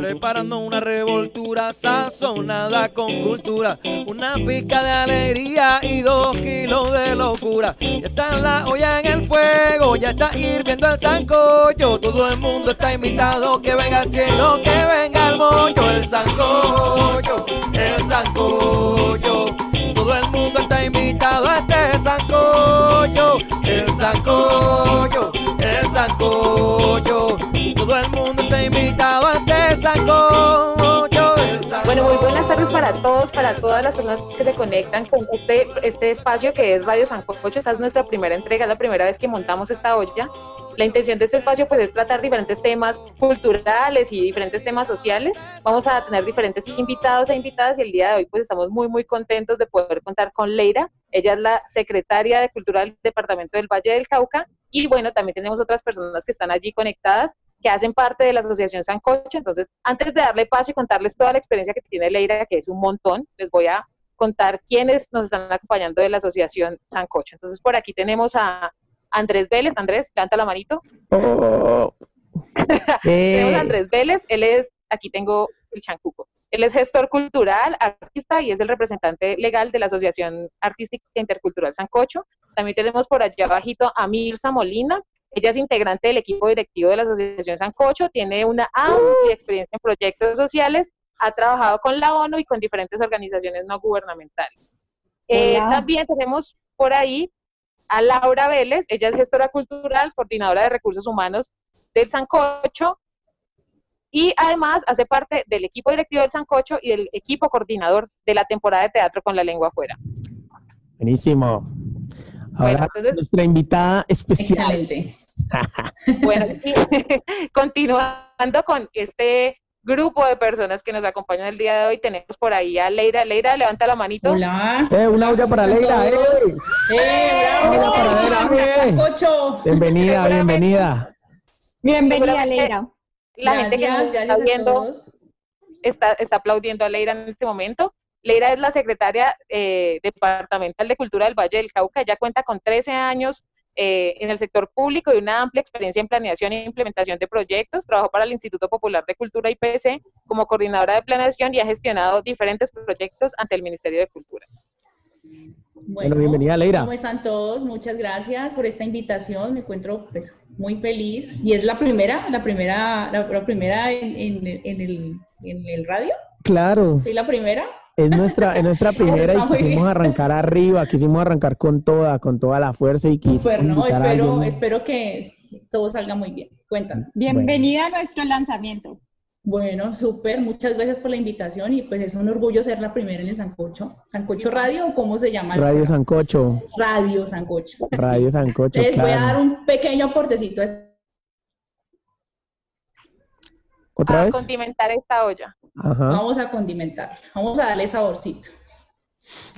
Preparando una revoltura sazonada con cultura, una pica de alegría y dos kilos de locura. Ya está la olla en el fuego, ya está hirviendo el sancocho. Todo el mundo está invitado, que venga el cielo, que venga el mollo, el sancocho, el sancocho. Todo el mundo está invitado a este sancocho, el sancocho, el sancocho. Todo el mundo está invitado a este sancocho. Bueno, muy buenas tardes para todos, para todas las personas que se conectan con este, este espacio que es Radio Sancocho. Esta es nuestra primera entrega, es la primera vez que montamos esta olla. La intención de este espacio pues es tratar diferentes temas culturales y diferentes temas sociales. Vamos a tener diferentes invitados e invitadas y el día de hoy pues estamos muy muy contentos de poder contar con Leira. Ella es la secretaria de Cultura del Departamento del Valle del Cauca y bueno, también tenemos otras personas que están allí conectadas que hacen parte de la Asociación Sancocho. Entonces, antes de darle paso y contarles toda la experiencia que tiene Leira, que es un montón, les voy a contar quiénes nos están acompañando de la Asociación Sancocho. Entonces, por aquí tenemos a Andrés Vélez. Andrés, levanta la manito. Oh. tenemos a Eh, Andrés Vélez, él es, aquí tengo el chancuco. Él es gestor cultural, artista y es el representante legal de la Asociación Artística Intercultural Sancocho. También tenemos por allá abajito a Mirza Molina. Ella es integrante del equipo directivo de la Asociación Sancocho, tiene una amplia experiencia en proyectos sociales, ha trabajado con la ONU y con diferentes organizaciones no gubernamentales. Eh, también tenemos por ahí a Laura Vélez, ella es gestora cultural, coordinadora de recursos humanos del Sancocho y además hace parte del equipo directivo del Sancocho y del equipo coordinador de la temporada de teatro con la lengua afuera. buenísimo. Ahora, Bueno, entonces- nuestra invitada especial. Excelente. Bueno, y continuando con este grupo de personas que nos acompañan el día de hoy, tenemos por ahí a Leira. Leira, levanta la manito. Hola. Eh, una olla para ¿Cómo están Leira. eh. ¡Eh, bravo! Para Leira, eh. Bienvenida, bienvenida. Bienvenida, Leira. La gente que nos está viendo está, está aplaudiendo a Leira en este momento. Leira es la secretaria eh, departamental de Cultura del Valle del Cauca. Ella cuenta con 13 años eh, en el sector público y una amplia experiencia en planeación e implementación de proyectos. Trabajó para el Instituto Popular de Cultura IPC como coordinadora de planeación y ha gestionado diferentes proyectos ante el Ministerio de Cultura. Bueno, bienvenida, Leira. ¿Cómo están todos? Muchas gracias por esta invitación. Me encuentro pues muy feliz. Y es la primera, la primera, la, la primera en, en- en el, en el radio. Claro, ¿Soy la primera? Es nuestra, es nuestra primera y quisimos bien. arrancar arriba, quisimos arrancar con toda, con toda la fuerza y quisimos Super, ¿no? Espero, alguien. espero que todo salga muy bien. Cuéntame. Bienvenida a nuestro lanzamiento. Bueno, súper, muchas gracias por la invitación y pues es un orgullo ser la primera en el Sancocho. ¿Sancocho Radio o cómo se llama? Radio? Sancocho, Radio Sancocho. Radio Sancocho, Les voy a dar claro. un pequeño aportecito. a ¿Otra A vez? condimentar esta olla. Ajá, Vamos a condimentar, vamos a darle saborcito.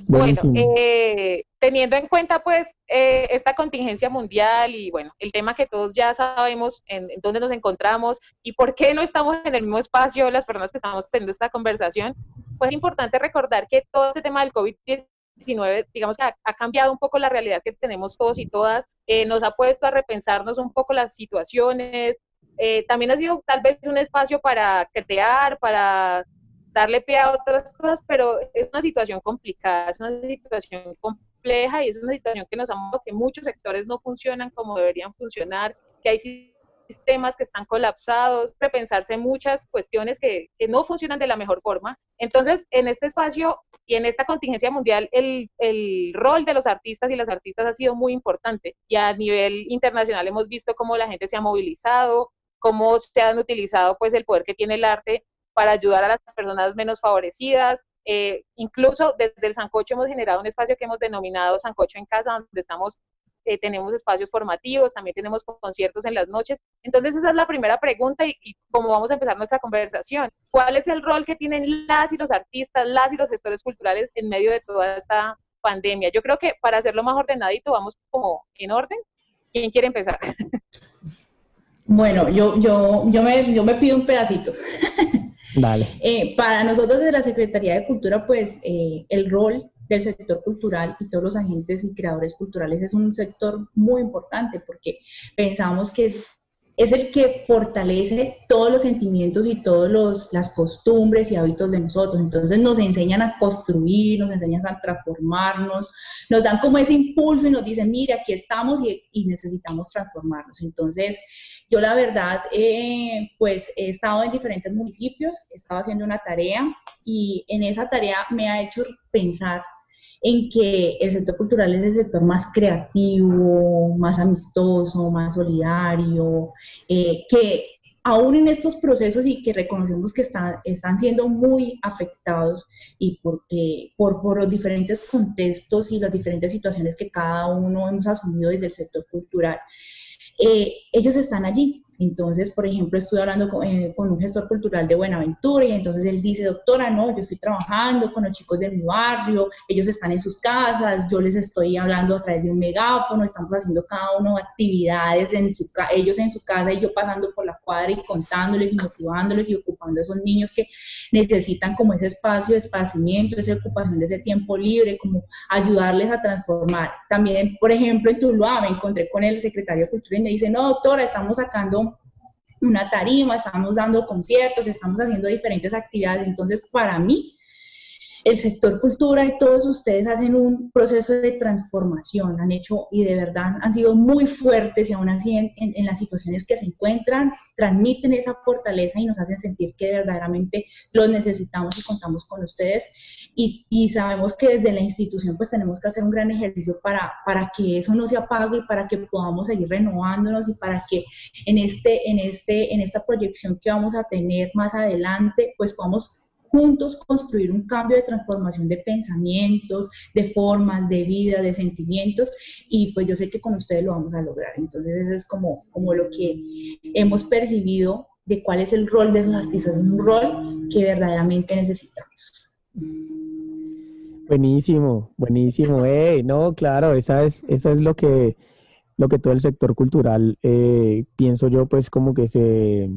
buenísimo. Bueno, eh, teniendo en cuenta pues eh, esta contingencia mundial y bueno, el tema que todos ya sabemos en, en dónde nos encontramos y por qué no estamos en el mismo espacio las personas que estamos teniendo esta conversación, pues es importante recordar que todo este tema del COVID-19, digamos que ha, ha cambiado un poco la realidad que tenemos todos y todas, eh, nos ha puesto a repensarnos un poco las situaciones, eh, también ha sido tal vez un espacio para crear, para darle pie a otras cosas, pero es una situación complicada, es una situación compleja y es una situación que nos ha mostrado que muchos sectores no funcionan como deberían funcionar, que hay sistemas que están colapsados, repensarse muchas cuestiones que, que no funcionan de la mejor forma. Entonces, en este espacio y en esta contingencia mundial, el, el rol de los artistas y las artistas ha sido muy importante y a nivel internacional hemos visto cómo la gente se ha movilizado, cómo se han utilizado pues el poder que tiene el arte para ayudar a las personas menos favorecidas. Eh, incluso desde el Sancocho hemos generado un espacio que hemos denominado Sancocho en Casa, donde estamos, eh, tenemos espacios formativos, también tenemos conciertos en las noches. Entonces esa es la primera pregunta y, y cómo vamos a empezar nuestra conversación. ¿Cuál es el rol que tienen las y los artistas, las y los gestores culturales en medio de toda esta pandemia? Yo creo que para hacerlo más ordenadito, vamos como en orden. ¿Quién quiere empezar? Bueno, yo, yo, yo, me, yo me pido un pedacito. Dale. Eh, para nosotros de la Secretaría de Cultura, pues eh, el rol del sector cultural y todos los agentes y creadores culturales es un sector muy importante porque pensamos que es, es el que fortalece todos los sentimientos y todas las costumbres y hábitos de nosotros. Entonces nos enseñan a construir, nos enseñan a transformarnos, nos dan como ese impulso y nos dicen, mira, aquí estamos y, y necesitamos transformarnos. Entonces, yo la verdad, eh, pues he estado en diferentes municipios, he estado haciendo una tarea y en esa tarea me ha hecho pensar en que el sector cultural es el sector más creativo, más amistoso, más solidario, eh, que aún en estos procesos y que reconocemos que están, están siendo muy afectados y porque, por, por los diferentes contextos y las diferentes situaciones que cada uno hemos asumido desde el sector cultural, eh, ellos están allí. Entonces, por ejemplo, estuve hablando eh, con, un gestor cultural de Buenaventura y entonces él dice, doctora, no, yo estoy trabajando con los chicos de mi barrio, ellos están en sus casas, yo les estoy hablando a través de un megáfono, estamos haciendo cada uno actividades en su ellos en su casa y yo pasando por la cuadra y contándoles y motivándoles y ocupando a esos niños que necesitan como ese espacio de esparcimiento, esa ocupación de ese tiempo libre, como ayudarles a transformar. También, por ejemplo, en Tuluá me encontré con el secretario de Cultura y me dice, no, doctora, estamos sacando una tarima, estamos dando conciertos, estamos haciendo diferentes actividades. Entonces, para mí, el sector cultura y todos ustedes hacen un proceso de transformación, han hecho y de verdad han sido muy fuertes y aún así en, las situaciones que se encuentran, transmiten esa fortaleza y nos hacen sentir que verdaderamente los necesitamos y contamos con ustedes. Y, y, sabemos que desde la institución pues tenemos que hacer un gran ejercicio para, para que eso no se apague y para que podamos seguir renovándonos y para que en, este, en, este, en esta proyección que vamos a tener más adelante pues podamos juntos construir un cambio de transformación de pensamientos, de formas, de vida, de sentimientos, y pues yo sé que con ustedes lo vamos a lograr. Entonces eso es como, como lo que hemos percibido de cuál es el rol de esos artistas, es un rol que verdaderamente necesitamos. Buenísimo, buenísimo. Hey, no, claro, esa es, esa es lo que lo que todo el sector cultural, eh, pienso yo, pues como que se,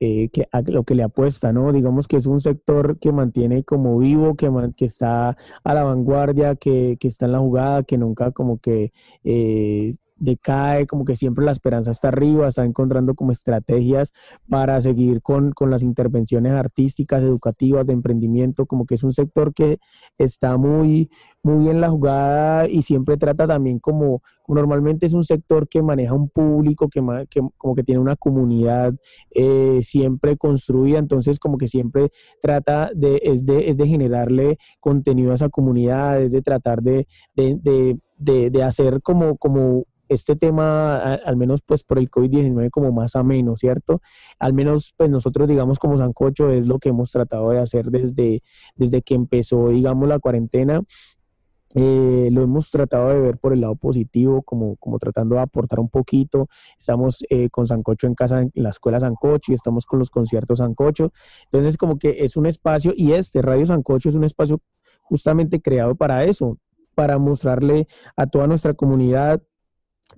eh, que lo que le apuesta, ¿no? Digamos que es un sector que mantiene como vivo, que, que está a la vanguardia, que, que, está en la jugada, que nunca como que eh, decae, como que siempre la esperanza está arriba, está encontrando como estrategias para seguir con, con, las intervenciones artísticas, educativas, de emprendimiento, como que es un sector que está muy, muy en la jugada y siempre trata también como, normalmente es un sector que maneja un público, que, que como que tiene una comunidad eh, siempre construida, entonces como que siempre trata de es, de, es de generarle contenido a esa comunidad, es de tratar de, de, de, de hacer como, como este tema, al menos pues por el COVID-19, como más ameno, ¿cierto? Al menos pues nosotros, digamos, como Sancocho, es lo que hemos tratado de hacer desde, desde que empezó, digamos, la cuarentena. Eh, lo hemos tratado de ver por el lado positivo, como, como tratando de aportar un poquito. Estamos eh, con Sancocho en casa, en la escuela Sancocho, y estamos con los conciertos Sancocho. Entonces, como que es un espacio, y este Radio Sancocho es un espacio justamente creado para eso, para mostrarle a toda nuestra comunidad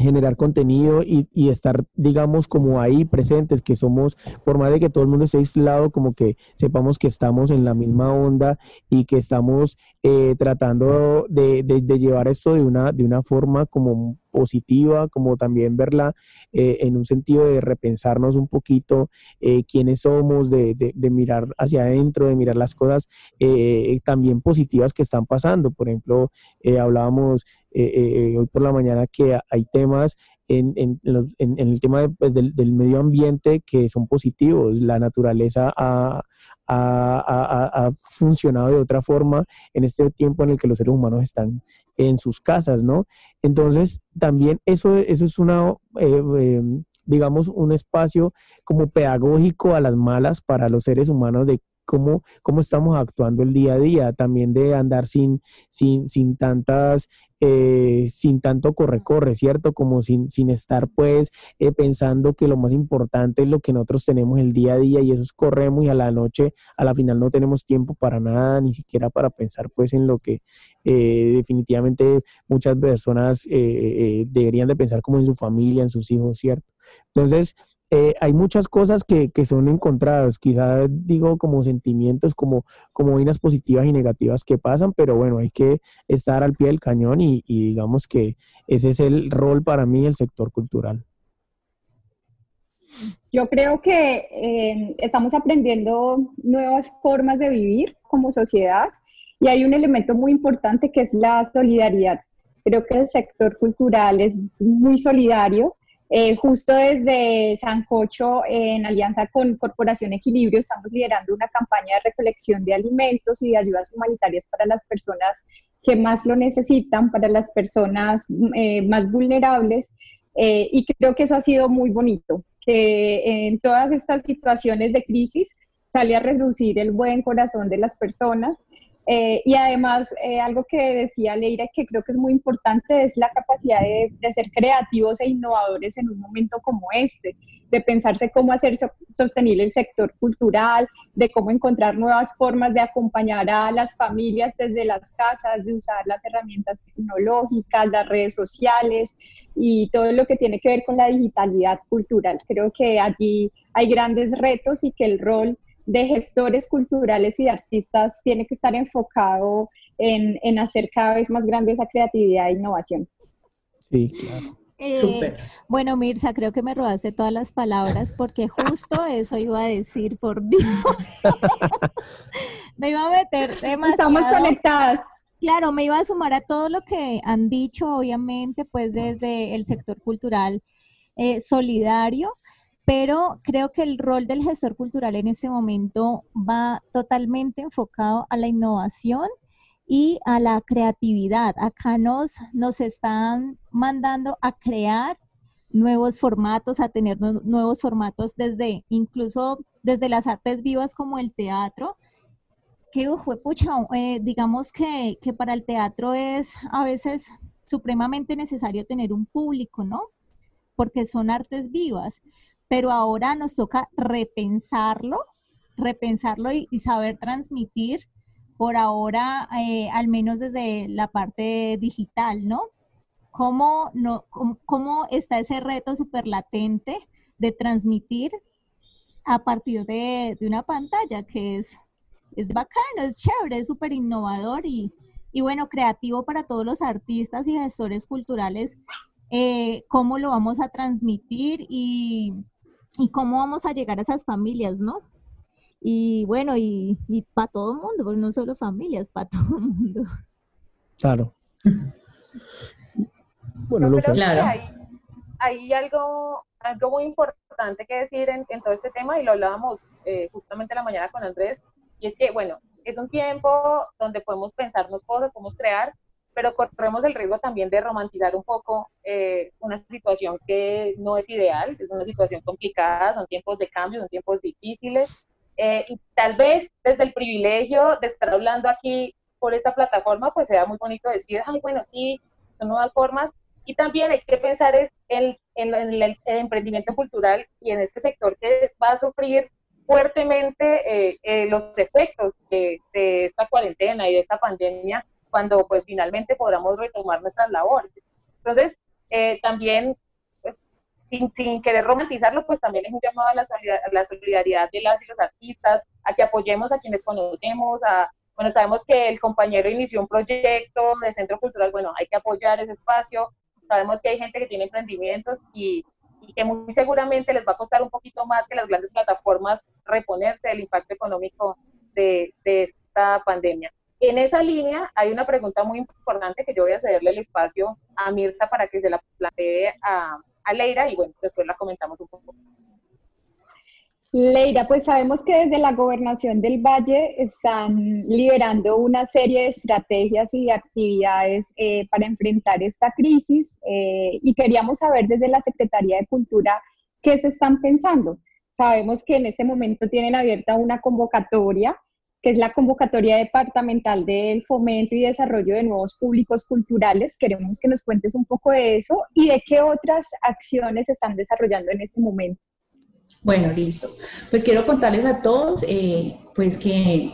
generar contenido y, y, estar, digamos, como ahí presentes, que somos, por más de que todo el mundo esté aislado, como que sepamos que estamos en la misma onda y que estamos eh, tratando de, de, llevar esto de una, de una forma como positiva, como también verla eh, en un sentido de repensarnos un poquito eh, quiénes somos, de, de, mirar hacia adentro, de mirar las cosas también positivas que están pasando. Por ejemplo, hablábamos hoy por la mañana que hay temas en, en, en, el tema pues, del, del, medio ambiente que son positivos. La naturaleza ha, ha, funcionado de otra forma en este tiempo en el que los seres humanos están en sus casas, ¿no? Entonces, también eso, eso es una, eh, em, digamos, un espacio como pedagógico a las malas para los seres humanos de cómo, cómo estamos actuando el día a día, también de andar sin, sin, sin tantas eh, sin tanto corre-corre, ¿cierto? Como sin, sin estar pues eh, pensando que lo más importante es lo que nosotros tenemos el día a día y eso es corremos y a la noche, a la final no tenemos tiempo para nada, ni siquiera para pensar pues en lo que eh, definitivamente muchas personas deberían de pensar como en su familia, en sus hijos, ¿cierto? Entonces, eh, hay muchas cosas que, que son encontradas, quizás digo como sentimientos, como, como vainas positivas y negativas que pasan, pero bueno, hay que estar al pie del cañón y, y digamos que ese es el rol para mí del sector cultural. Yo creo que eh, estamos aprendiendo nuevas formas de vivir como sociedad y hay un elemento muy importante que es la solidaridad. Creo que el sector cultural es muy solidario. Eh, justo desde Sancocho, en alianza con Corporación Equilibrio, estamos liderando una campaña de recolección de alimentos y de ayudas humanitarias para las personas que más lo necesitan, para las personas eh, más vulnerables. y creo que eso ha sido muy bonito que en todas estas situaciones de crisis sale a reducir el buen corazón de las personas. Eh, y además, eh, algo que decía Leira, que creo que es muy importante, es la capacidad de, de, ser creativos e innovadores en un momento como este, de pensarse cómo hacer sostenible el sector cultural, de cómo encontrar nuevas formas de acompañar a las familias desde las casas, de usar las herramientas tecnológicas, las redes sociales, y todo lo que tiene que ver con la digitalidad cultural. Creo que allí hay grandes retos y que el rol de gestores culturales y de artistas tiene que estar enfocado en, en hacer cada vez más grande esa creatividad e innovación. Sí, claro. Eh, bueno, Mirza, creo que me robaste todas las palabras porque justo eso iba a decir, por Dios. me iba a meter demasiado. Estamos conectadas. Claro, me iba a sumar a todo lo que han dicho, obviamente, pues desde el sector cultural eh, solidario, pero creo que el rol del gestor cultural en este momento va totalmente enfocado a la innovación y a la creatividad. Acá nos, nos están mandando a crear nuevos formatos, a tener nuevos formatos desde incluso desde las artes vivas como el teatro, que fue pucha, eh, digamos que, que para el teatro es a veces supremamente necesario tener un público, ¿no? Porque son artes vivas, pero ahora nos toca repensarlo, repensarlo y, saber transmitir por ahora, eh, al menos desde la parte digital, ¿no? ¿Cómo, no, cómo, cómo está ese reto súper latente de transmitir a partir de, de una pantalla, que es es bacano, es chévere, es súper innovador y, y, bueno, creativo para todos los artistas y gestores culturales, eh, cómo lo vamos a transmitir y, y, cómo vamos a llegar a esas familias, ¿no? Y bueno, y, y para todo el mundo, porque no solo familias, para todo el mundo. Claro. bueno, lo claro. Hay, hay, algo, algo muy importante que decir en, en todo este tema y lo hablábamos eh, justamente la mañana con Andrés, y es que, bueno, es un tiempo donde podemos pensarnos cosas, podemos crear, pero corremos el riesgo también de romantizar un poco eh, una situación que no es ideal, es una situación complicada, son tiempos de cambio, son tiempos difíciles, eh, y tal vez desde el privilegio de estar hablando aquí por esta plataforma, pues sea muy bonito decir, ay, bueno, sí, son nuevas formas, y también hay que pensar es en, en, en el emprendimiento cultural y en este sector que va a sufrir fuertemente eh, eh, los efectos de, esta cuarentena y de esta pandemia cuando pues finalmente podamos retomar nuestras labores. Entonces, eh, también, pues, sin, sin, querer romantizarlo, pues también es un llamado a la, la, solidaridad de las y los artistas, a que apoyemos a quienes conocemos, a, bueno, sabemos que el compañero inició un proyecto de centro cultural, bueno, hay que apoyar ese espacio, sabemos que hay gente que tiene emprendimientos y, que muy seguramente les va a costar un poquito más que las grandes plataformas reponerse del impacto económico de esta pandemia. En esa línea hay una pregunta muy importante que yo voy a cederle el espacio a Mirza para que se la plantee a, Leira y bueno, después la comentamos un poco. Leira, pues sabemos que desde la gobernación del Valle están liderando una serie de estrategias y de actividades eh, para enfrentar esta crisis eh, y queríamos saber desde la Secretaría de Cultura qué se están pensando. Sabemos que en este momento tienen abierta una convocatoria, que es la convocatoria departamental del fomento y desarrollo de nuevos públicos culturales. Queremos que nos cuentes un poco de eso y de qué otras acciones se están desarrollando en este momento. Bueno, listo. Pues quiero contarles a todos, eh, pues que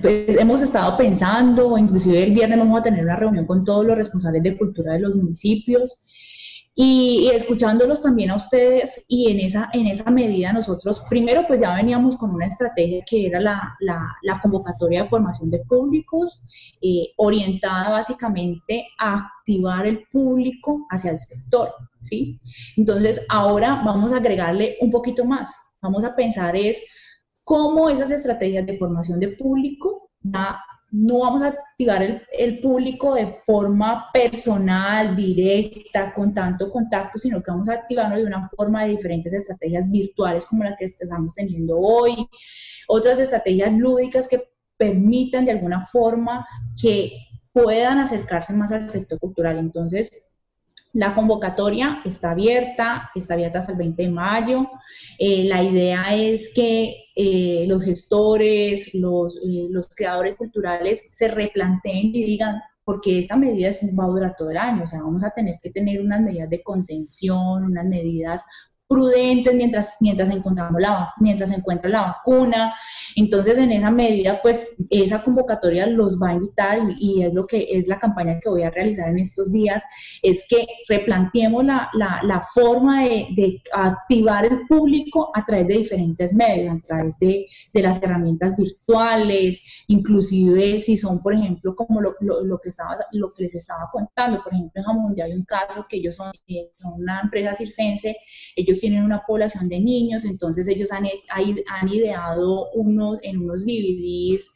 pues hemos estado pensando, inclusive el viernes vamos a tener una reunión con todos los responsables de cultura de los municipios Y, escuchándolos también a ustedes y en esa, en esa medida nosotros, primero pues ya veníamos con una estrategia que era la, la, convocatoria de formación de públicos, eh, orientada básicamente a activar el público hacia el sector, ¿sí? Entonces ahora vamos a agregarle un poquito más, vamos a pensar es cómo esas estrategias de formación de público no vamos a activar el, público de forma personal, directa, con tanto contacto, sino que vamos a activarlo de una forma de diferentes estrategias virtuales como la que estamos teniendo hoy, otras estrategias lúdicas que permitan de alguna forma que puedan acercarse más al sector cultural. Entonces, la convocatoria está abierta, está abierta hasta el 20 de mayo. Eh, la idea es que eh, los gestores, los, eh, los creadores culturales se replanteen y digan, porque esta medida va a durar todo el año, o sea, vamos a tener que tener unas medidas de contención, unas medidas prudentes mientras, mientras encontramos la, mientras se encuentra la vacuna. Entonces, en esa medida, pues esa convocatoria los va a invitar y, es lo que es la campaña que voy a realizar en estos días, es que replanteemos la, la, la forma de, de, activar el público a través de diferentes medios, a través de, de, las herramientas virtuales, inclusive si son, por ejemplo, como lo, lo, que, estaba, lo que les estaba contando, por ejemplo, en Jamundi hay un caso que ellos son, son una empresa circense, ellos tienen una población de niños, entonces ellos han, han ideado unos, en unos DVDs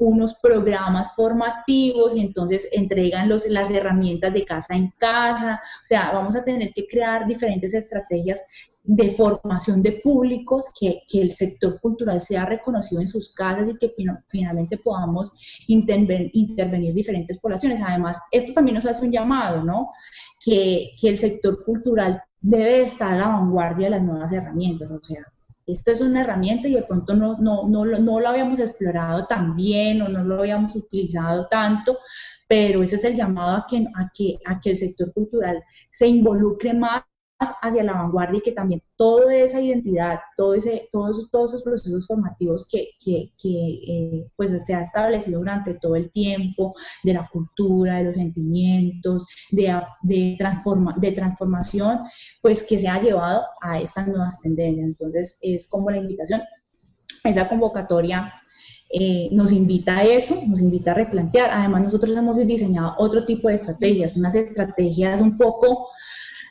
unos programas formativos y entonces entregan los, las herramientas de casa en casa. O sea, vamos a tener que crear diferentes estrategias de formación de públicos, que, que el sector cultural sea reconocido en sus casas y que finalmente podamos intervenir, diferentes poblaciones. Además, esto también nos hace un llamado, ¿no? Que, que el sector cultural debe estar a la vanguardia de las nuevas herramientas, o sea, esto es una herramienta y de pronto no, no, no, no lo habíamos explorado tan bien o no lo habíamos utilizado tanto, pero ese es el llamado a que, a que, a que el sector cultural se involucre más hacia la vanguardia y que también toda esa identidad, todo ese, todos, todos esos procesos formativos que, que, que eh, pues se ha establecido durante todo el tiempo, de la cultura, de los sentimientos, de, de, transforma, de transformación, pues que se ha llevado a estas nuevas tendencias. Entonces es como la invitación, esa convocatoria eh, nos invita a eso, nos invita a replantear. Además, nosotros hemos diseñado otro tipo de estrategias, unas estrategias un poco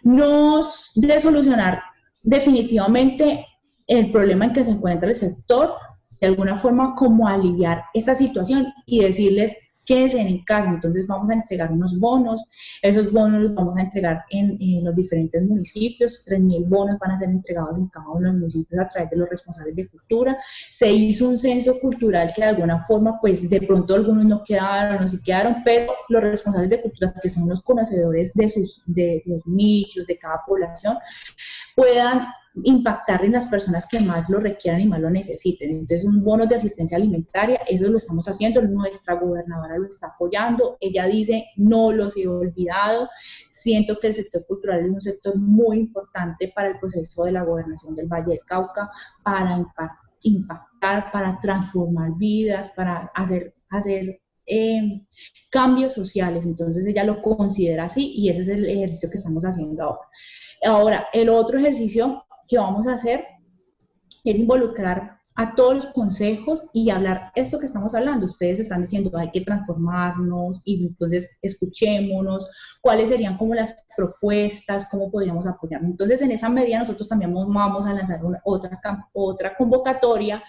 no de solucionar definitivamente el problema en que se encuentra el sector, de alguna forma como aliviar esta situación y decirles quédense en casa. Entonces vamos a entregar unos bonos, esos bonos los vamos a entregar en, los diferentes municipios, 3.000 bonos van a ser entregados en cada uno de los municipios a través de los responsables de cultura. Se hizo un censo cultural que de alguna forma, pues de pronto algunos no quedaron, no se quedaron, pero los responsables de cultura, que son los conocedores de, sus, de los nichos de cada población, puedan impactar en las personas que más lo requieran y más lo necesiten. Entonces, un bono de asistencia alimentaria, eso lo estamos haciendo, nuestra gobernadora lo está apoyando, ella dice, no los he olvidado, siento que el sector cultural es un sector muy importante para el proceso de la gobernación del Valle del Cauca, para impactar, para transformar vidas, para hacer, hacer eh, cambios sociales. Entonces, ella lo considera así y ese es el ejercicio que estamos haciendo ahora. Ahora, el otro ejercicio que vamos a hacer es involucrar a todos los consejos y hablar esto que estamos hablando. Ustedes están diciendo hay que transformarnos y entonces escuchémonos, cuáles serían como las propuestas, cómo podríamos apoyarnos. Entonces, en esa medida nosotros también vamos a lanzar otra, otra convocatoria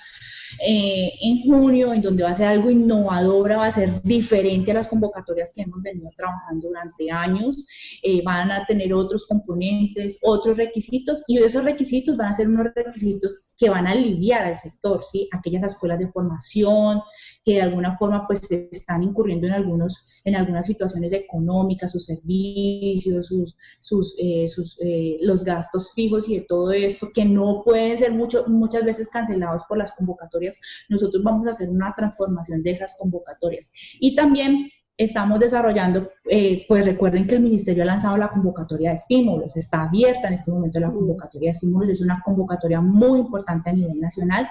eh, en junio, en donde va a ser algo innovador, va a ser diferente a las convocatorias que hemos venido trabajando durante años, eh, van a tener otros componentes, otros requisitos, y esos requisitos van a ser unos requisitos que van a aliviar al sector, ¿sí? Aquellas escuelas de formación que de alguna forma pues están incurriendo en algunos en algunas situaciones económicas, sus servicios, sus, sus, eh, sus eh, los gastos fijos y de todo esto, que no pueden ser mucho, muchas veces cancelados por las convocatorias, nosotros vamos a hacer una transformación de esas convocatorias. Y también estamos desarrollando, eh, pues recuerden que el ministerio ha lanzado la convocatoria de estímulos, está abierta en este momento la convocatoria de estímulos, es una convocatoria muy importante a nivel nacional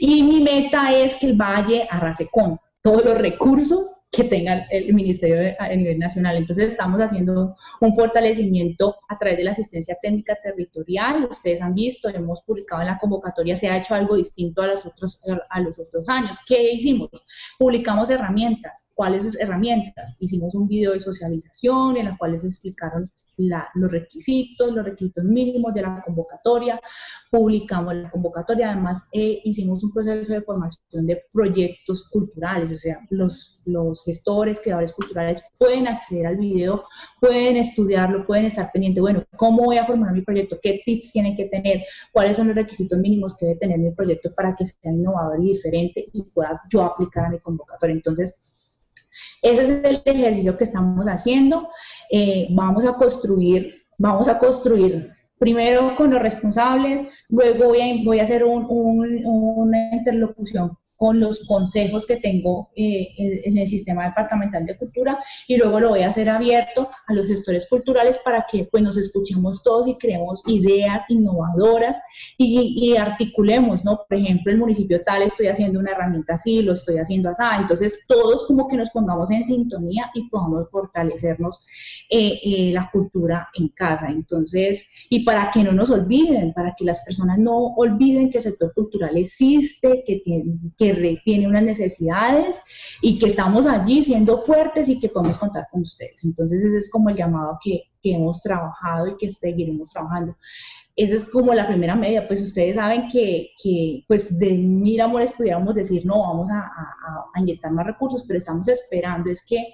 y mi meta es que el Valle arrase con, todos los recursos que tenga el ministerio a nivel nacional. Entonces estamos haciendo un fortalecimiento a través de la asistencia técnica territorial. Ustedes han visto, hemos publicado en la convocatoria, se ha hecho algo distinto a los otros, a los otros años. ¿Qué hicimos? Publicamos herramientas. ¿Cuáles herramientas? Hicimos un video de socialización en la cual se explicaron los requisitos, los requisitos mínimos de la convocatoria, publicamos la convocatoria, además eh, hicimos un proceso de formación de proyectos culturales, o sea, los, los gestores, creadores culturales pueden acceder al video, pueden estudiarlo, pueden estar pendientes, bueno, ¿cómo voy a formar mi proyecto? ¿Qué tips tienen que tener? ¿Cuáles son los requisitos mínimos que debe tener mi proyecto para que sea innovador y diferente y pueda yo aplicar a mi convocatoria? Entonces, ese es el ejercicio que estamos haciendo. Eh, vamos a construir, vamos a construir primero con los responsables, luego voy a, voy a hacer una interlocución con los consejos que tengo eh, en el sistema departamental de cultura y luego lo voy a hacer abierto a los gestores culturales para que pues nos escuchemos todos y creemos ideas innovadoras y, articulemos, ¿no? Por ejemplo, el municipio tal estoy haciendo una herramienta así, lo estoy haciendo así, entonces todos como que nos pongamos en sintonía y podamos fortalecernos eh, eh, la cultura en casa. Entonces, y para que no nos olviden, para que las personas no olviden que el sector cultural existe, que tiene que tiene unas necesidades y que estamos allí siendo fuertes y que podemos contar con ustedes. Entonces ese es como el llamado que, que hemos trabajado y que seguiremos trabajando. Esa es como la primera media, pues ustedes saben que, que pues de mil amores pudiéramos decir, no, vamos a inyectar más recursos, pero estamos esperando es que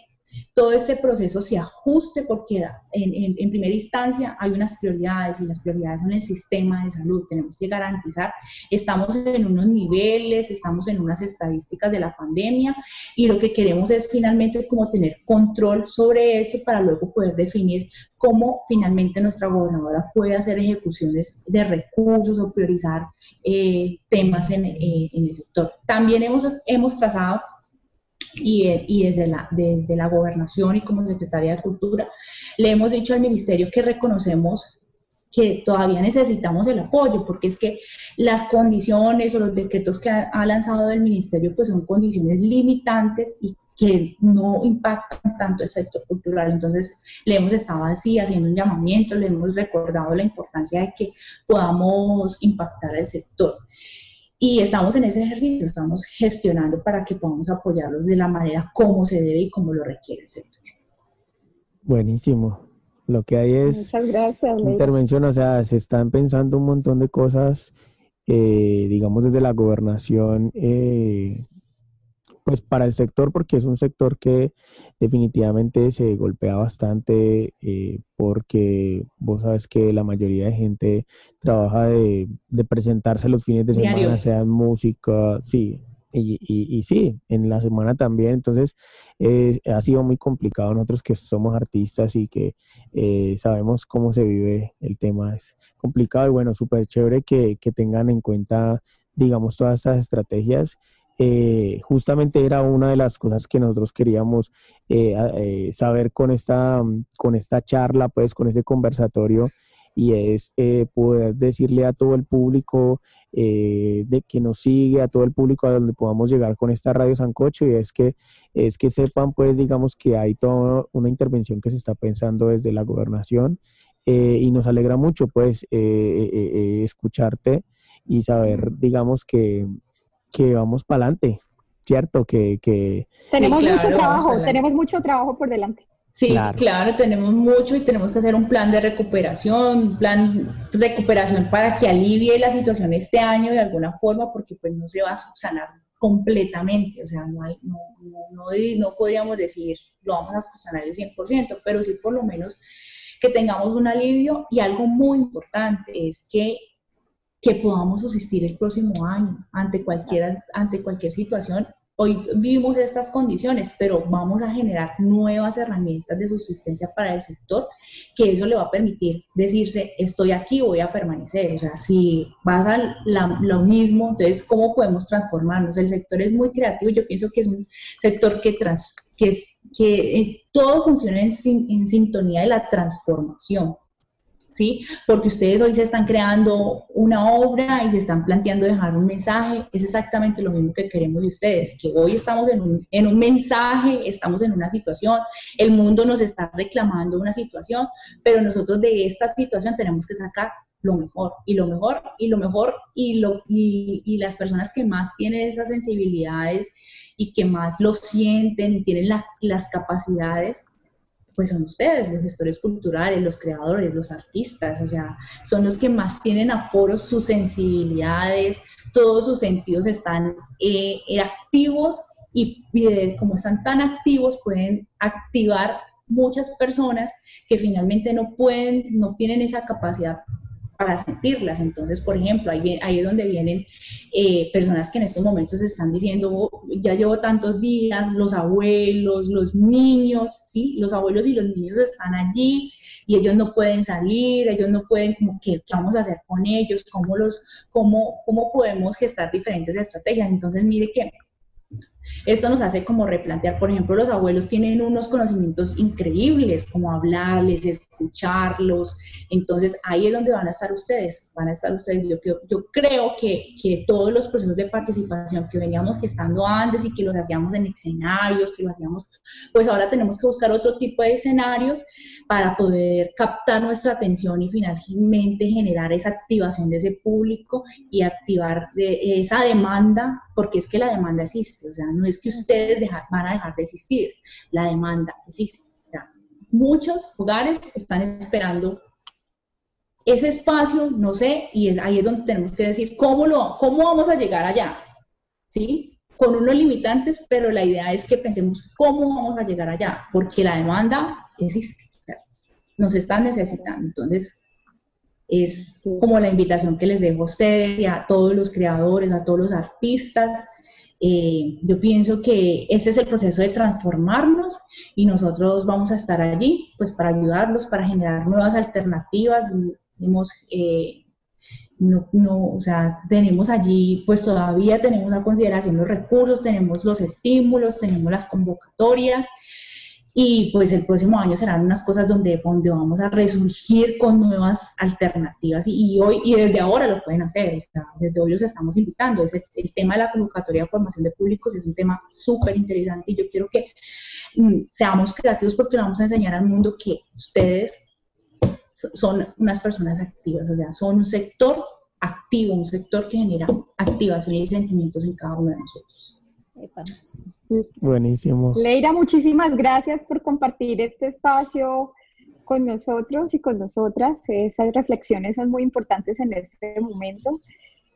todo este proceso se ajuste porque en, primera instancia hay unas prioridades y las prioridades son el sistema de salud. Tenemos que garantizar, estamos en unos niveles, estamos en unas estadísticas de la pandemia y lo que queremos es finalmente como tener control sobre eso para luego poder definir cómo finalmente nuestra gobernadora puede hacer ejecuciones de recursos o priorizar eh, temas en, eh, en el sector. También hemos, hemos trazado y, desde, la, desde la gobernación y como secretaria de Cultura, le hemos dicho al ministerio que reconocemos que todavía necesitamos el apoyo, porque es que las condiciones o los decretos que ha, lanzado el ministerio pues son condiciones limitantes y que no impactan tanto el sector cultural. Entonces, le hemos estado así haciendo un llamamiento, le hemos recordado la importancia de que podamos impactar el sector. Y estamos en ese ejercicio, estamos gestionando para que podamos apoyarlos de la manera como se debe y como lo requiere el sector. Buenísimo. Lo que hay es intervención, o sea, se están pensando un montón de cosas, eh, digamos, desde la gobernación, eh, pues para el sector, porque es un sector que definitivamente se golpea bastante, eh, porque vos sabes que la mayoría de gente trabaja de, presentarse los fines de semana, sea música, sí, y, y, sí, en la semana también. Entonces, ha sido muy complicado nosotros que somos artistas y que eh, sabemos cómo se vive el tema. Es complicado y bueno, súper chévere que, que tengan en cuenta, digamos, todas estas estrategias eh, justamente era una de las cosas que nosotros queríamos eh, eh, saber con esta, con esta charla, pues con este conversatorio, y es poder decirle a todo el público de que nos sigue, a todo el público a donde podamos llegar con esta Radio Sancocho, y es que, es que sepan, pues, digamos que hay toda una intervención que se está pensando desde la gobernación, y nos alegra mucho, pues, escucharte y saber, digamos, que que vamos para adelante, ¿cierto? Que, que... Tenemos mucho trabajo, tenemos mucho trabajo por delante. Sí, claro. tenemos mucho y tenemos que hacer un plan de recuperación, un plan de recuperación para que alivie la situación este año de alguna forma, porque pues no se va a subsanar completamente, o sea, no, hay, no, no, no, podríamos decir lo vamos a subsanar el 100%, pero sí por lo menos que tengamos un alivio y algo muy importante es que que podamos asistir el próximo año ante cualquier, ante cualquier situación. Hoy vivimos estas condiciones, pero vamos a generar nuevas herramientas de subsistencia para el sector, que eso le va a permitir decirse, estoy aquí, voy a permanecer. O sea, si vas a lo mismo, entonces, ¿cómo podemos transformarnos? El sector es muy creativo, yo pienso que es un sector que, trans, que, que todo funciona en sintonía de la transformación ¿sí? Porque ustedes hoy se están creando una obra y se están planteando dejar un mensaje, es exactamente lo mismo que queremos de ustedes, que hoy estamos en un, en un mensaje, estamos en una situación, el mundo nos está reclamando una situación, pero nosotros de esta situación tenemos que sacar lo mejor y lo mejor y lo mejor y, lo, y, las personas que más tienen esas sensibilidades y que más lo sienten y tienen las capacidades pues son ustedes, los gestores culturales, los creadores, los artistas, o sea, son los que más tienen aforos, sus sensibilidades, todos sus sentidos están eh, eh, activos y, y como están tan activos pueden activar muchas personas que finalmente no pueden, no tienen esa capacidad para sentirlas. Entonces, por ejemplo, ahí, ahí es donde vienen eh, personas que en estos momentos están diciendo, oh, ya llevo tantos días, los abuelos, los niños, ¿sí? Los abuelos y los niños están allí y ellos no pueden salir, ellos no pueden, como, ¿qué, qué vamos a hacer con ellos? ¿Cómo, los, cómo, ¿Cómo podemos gestar diferentes estrategias? Entonces, mire que esto nos hace como replantear, por ejemplo, los abuelos tienen unos conocimientos increíbles, como hablarles, escucharlos, entonces ahí es donde van a estar ustedes, van a estar ustedes. Yo, yo, creo que, que, todos los procesos de participación que veníamos gestando antes y que los hacíamos en escenarios, que lo hacíamos, pues ahora tenemos que buscar otro tipo de escenarios para poder captar nuestra atención y finalmente generar esa activación de ese público y activar esa demanda, porque es que la demanda existe, o sea, no es que ustedes van a dejar de existir, la demanda existe. O sea, muchos hogares están esperando ese espacio, no sé, y ahí es donde tenemos que decir cómo, lo, cómo vamos a llegar allá, ¿sí? Con unos limitantes, pero la idea es que pensemos cómo vamos a llegar allá, porque la demanda existe nos están necesitando. Entonces, es como la invitación que les dejo a ustedes y a todos los creadores, a todos los artistas. Eh, yo pienso que ese es el proceso de transformarnos y nosotros vamos a estar allí pues para ayudarlos, para generar nuevas alternativas. Hemos, eh, no, no, o sea, tenemos allí, pues todavía tenemos a consideración los recursos, tenemos los estímulos, tenemos las convocatorias y pues el próximo año serán unas cosas donde, donde vamos a resurgir con nuevas alternativas y, hoy y desde ahora lo pueden hacer, desde hoy los estamos invitando. Es el, tema de la convocatoria de formación de públicos es un tema súper interesante y yo quiero que mm, seamos creativos porque le vamos a enseñar al mundo que ustedes son unas personas activas, o sea, son un sector activo, un sector que genera activación y sentimientos en cada uno de nosotros. Buenísimo. Leira, muchísimas gracias por compartir este espacio con nosotros y con nosotras. Esas reflexiones son muy importantes en este momento.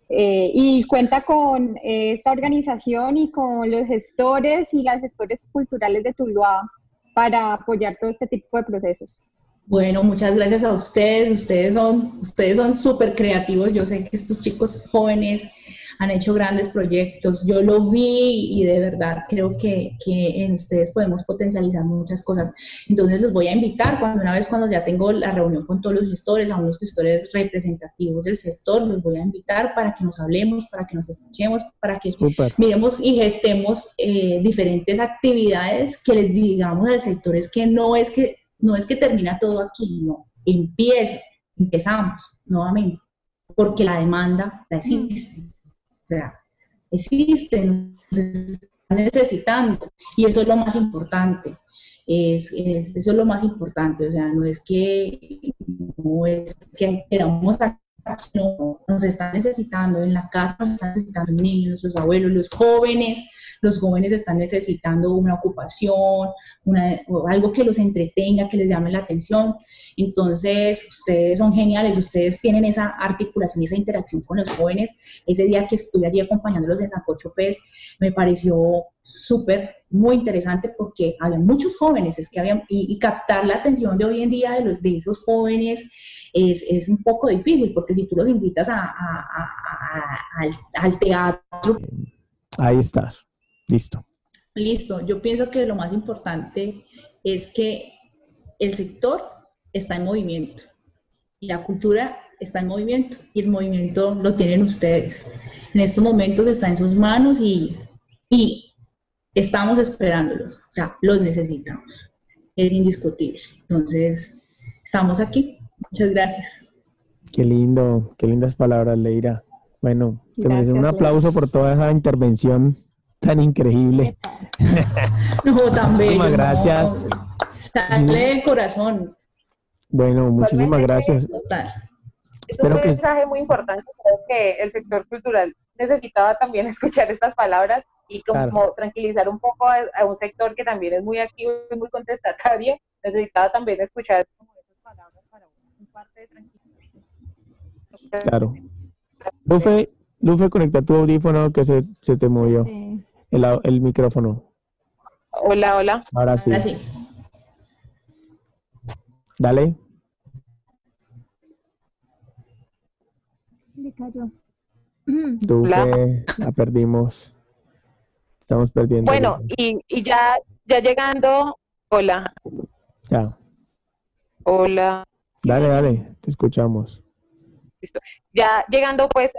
Eh, y cuenta con esta organización y con los gestores y las gestores culturales de Tuluá para apoyar todo este tipo de procesos. Bueno, muchas gracias a ustedes. Ustedes son ustedes son súper creativos. Yo sé que estos chicos jóvenes han hecho grandes proyectos. Yo lo vi y de verdad creo que, que, en ustedes podemos potencializar muchas cosas. Entonces los voy a invitar cuando una vez cuando ya tengo la reunión con todos los gestores, a unos gestores representativos del sector, los voy a invitar para que nos hablemos, para que nos escuchemos, para que miremos y gestemos eh, diferentes actividades que les digamos al sector es que no es que no es que termina todo aquí, no, empieza, empezamos nuevamente, porque la demanda la existe. Existen, están necesitando y eso es lo más importante. Es, eso es lo más importante, o sea, no es que no es que no, nos están necesitando en la casa, nos están necesitando niños, los abuelos, los jóvenes, los jóvenes están necesitando una ocupación, una, algo que los entretenga, que les llame la atención. Entonces, ustedes son geniales, ustedes tienen esa articulación esa interacción con los jóvenes. Ese día que estuve allí acompañándolos en Sancocho Fest, me pareció súper, muy interesante porque había muchos jóvenes, es que había, y, captar la atención de hoy en día de, los, de esos jóvenes es, es, un poco difícil, porque si tú los invitas a, al teatro... Ahí estás, listo. Listo, yo pienso que lo más importante es que el sector está en movimiento y la cultura está en movimiento y el movimiento lo tienen ustedes. En estos momentos está en sus manos y, y estamos esperándolos, o sea, los necesitamos. Es indiscutible. Entonces, estamos aquí Muchas gracias. Qué lindo, qué lindas palabras, Leira. Bueno, te mereces un aplauso por toda esa intervención tan increíble. No, tan bello. Muchísimas gracias. Sale del corazón. Bueno, muchísimas gracias. Total. Es Espero un que- mensaje muy importante. Creo que el sector cultural necesitaba también escuchar estas palabras y como Claro. tranquilizar un poco a, a un sector que también es muy activo y muy contestatario. Necesitaba también escuchar como esas palabras para un parte de tranquilidad. Claro. Lufe, Lufe, conecta tu audífono que se, se te movió Eh, el, el micrófono. Hola, hola. Ahora sí. Ahora sí. Dale. le cayó. La perdimos. Estamos perdiendo. Bueno, y, y ya, ya llegando, hola, Ya. hola. Dale, dale, te escuchamos. ya llegando pues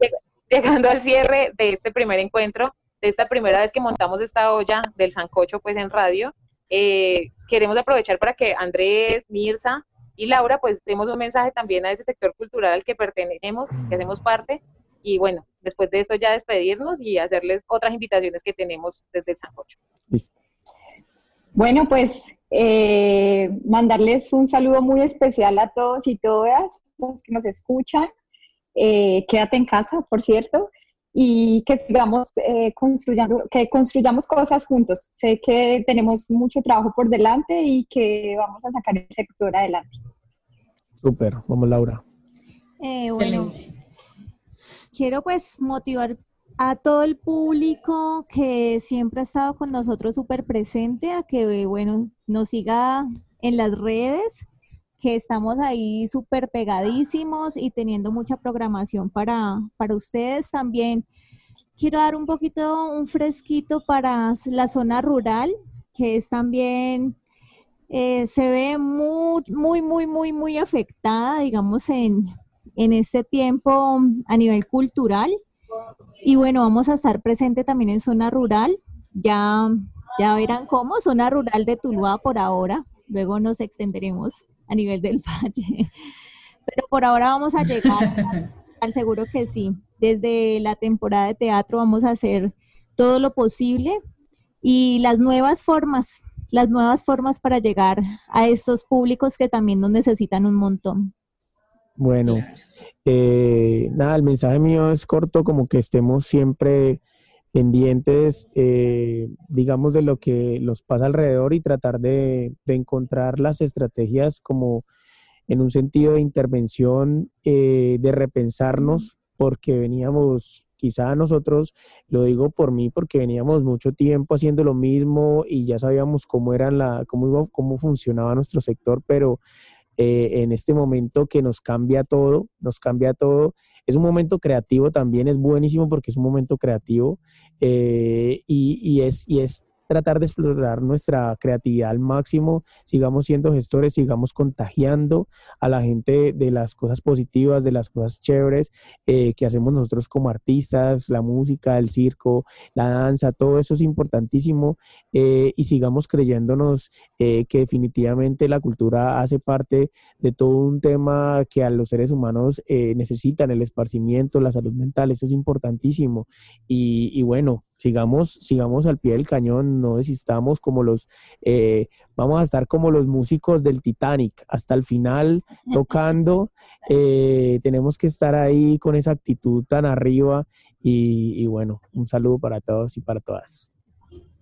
lleg- llegando al cierre de este primer encuentro, de esta primera vez que montamos esta olla del sancocho pues en radio, eh, queremos aprovechar para que Andrés, Mirza y Laura pues demos un mensaje también a ese sector cultural al que pertenecemos, que hacemos parte y bueno, después de esto ya despedirnos y hacerles otras invitaciones que tenemos desde el sancocho. Bueno, pues eh, mandarles un saludo muy especial a todos y todas los que nos escuchan. Eh, quédate en casa, por cierto, y que sigamos eh, construyendo, que construyamos cosas juntos. Sé que tenemos mucho trabajo por delante y que vamos a sacar el sector adelante. Súper, vamos Laura. Eh, bueno, Excelente. quiero pues motivar a todo el público que siempre ha estado con nosotros súper presente a que, bueno, nos siga en las redes, que estamos ahí súper pegadísimos y teniendo mucha programación para, para ustedes también. Quiero dar un poquito, un fresquito para la zona rural, que es también, eh, se ve muy, muy, muy, muy, muy afectada, digamos, en, en este tiempo a nivel cultural. Y bueno, vamos a estar presente también en zona rural. Ya, ya verán cómo, zona rural de Tuluá por ahora. Luego nos extenderemos a nivel del valle. Pero por ahora vamos a llegar al seguro que sí. Desde la temporada de teatro vamos a hacer todo lo posible y las nuevas formas, las nuevas formas para llegar a estos públicos que también nos necesitan un montón. Bueno, eh, nada, el mensaje mío es corto, como que estemos siempre pendientes, eh, digamos, de lo que nos pasa alrededor y tratar de, de encontrar las estrategias como en un sentido de intervención, eh, de repensarnos, porque veníamos, quizá nosotros, lo digo por mí, porque veníamos mucho tiempo haciendo lo mismo y ya sabíamos cómo era la, cómo iba, cómo funcionaba nuestro sector, pero eh, en este momento que nos cambia todo, nos cambia todo. Es un momento creativo también, es buenísimo porque es un momento creativo eh, y, y, es, y es tratar de explorar nuestra creatividad al máximo, sigamos siendo gestores, sigamos contagiando a la gente de las cosas positivas, de las cosas chéveres eh, que hacemos nosotros como artistas, la música, el circo, la danza, todo eso es importantísimo eh, y sigamos creyéndonos eh, que definitivamente la cultura hace parte de todo un tema que a los seres humanos eh, necesitan, el esparcimiento, la salud mental, eso es importantísimo. Y, y bueno, sigamos, sigamos al pie del cañón, no desistamos como los, eh, vamos a estar como los músicos del Titanic, hasta el final tocando, eh, tenemos que estar ahí con esa actitud tan arriba y, y, bueno, un saludo para todos y para todas.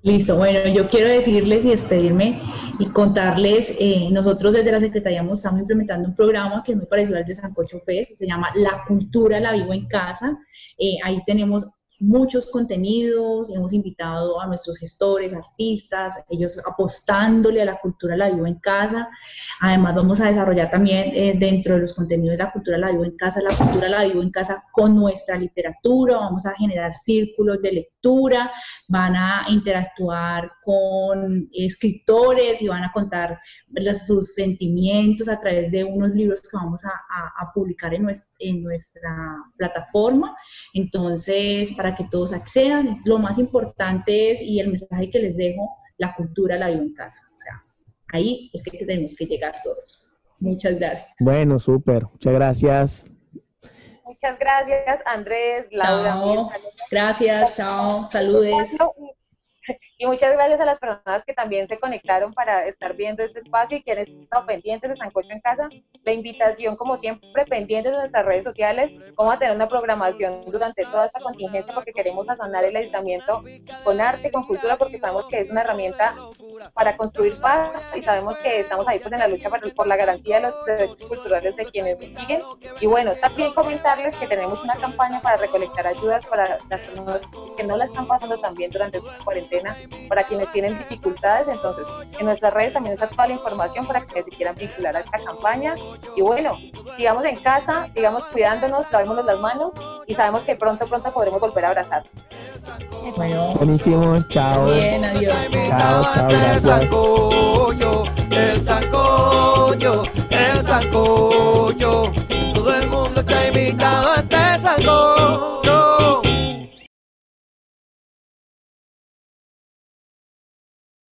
Listo, bueno, yo quiero decirles y despedirme y contarles, eh, nosotros desde la Secretaría estamos implementando un programa que es muy parecido al de Sancocho Fest, se llama La Cultura la Vivo en Casa, eh, ahí tenemos muchos contenidos, hemos invitado a nuestros gestores, artistas, ellos apostándole a la cultura la vivo en casa. Además vamos a desarrollar también eh, dentro de los contenidos de la cultura la vivo en casa, la cultura la vivo en casa con nuestra literatura, vamos a generar círculos de lectura, van a interactuar con escritores y van a contar sus sentimientos a través de unos libros que vamos a, a, a publicar en nuestra, en nuestra plataforma. Entonces, para que todos accedan. Lo más importante es, y el mensaje que les dejo, la cultura la vivo en casa. O sea, ahí es que tenemos que llegar todos. Muchas gracias. Bueno, súper. Muchas gracias. Muchas gracias, Andrés, Laura. Chao. Gracias, chao. Saludes. Y muchas gracias a las personas que también se conectaron para estar viendo este espacio y quienes están pendientes de Sancocho en Casa. La invitación, como siempre, pendientes de nuestras redes sociales. Vamos a tener una programación durante toda esta contingencia porque queremos sazonar el aislamiento con arte, con cultura, porque sabemos que es una herramienta para construir paz y sabemos que estamos ahí pues, en la lucha por, por la garantía de los derechos culturales de quienes nos siguen. Y bueno, también comentarles que tenemos una campaña para recolectar ayudas para las personas que no la están pasando tan bien durante esta cuarentena para quienes tienen dificultades. Entonces, en nuestras redes también está toda la información para quienes se quieran vincular a esta campaña. Y bueno, sigamos en casa, sigamos cuidándonos, lavémonos las manos y sabemos que pronto, pronto podremos volver a abrazar. Bueno, buenísimo, chao. Bien, adiós. Chao, chao, gracias. El sacollo, el sacollo, el sacollo. Todo el mundo está invitado a este sacollo.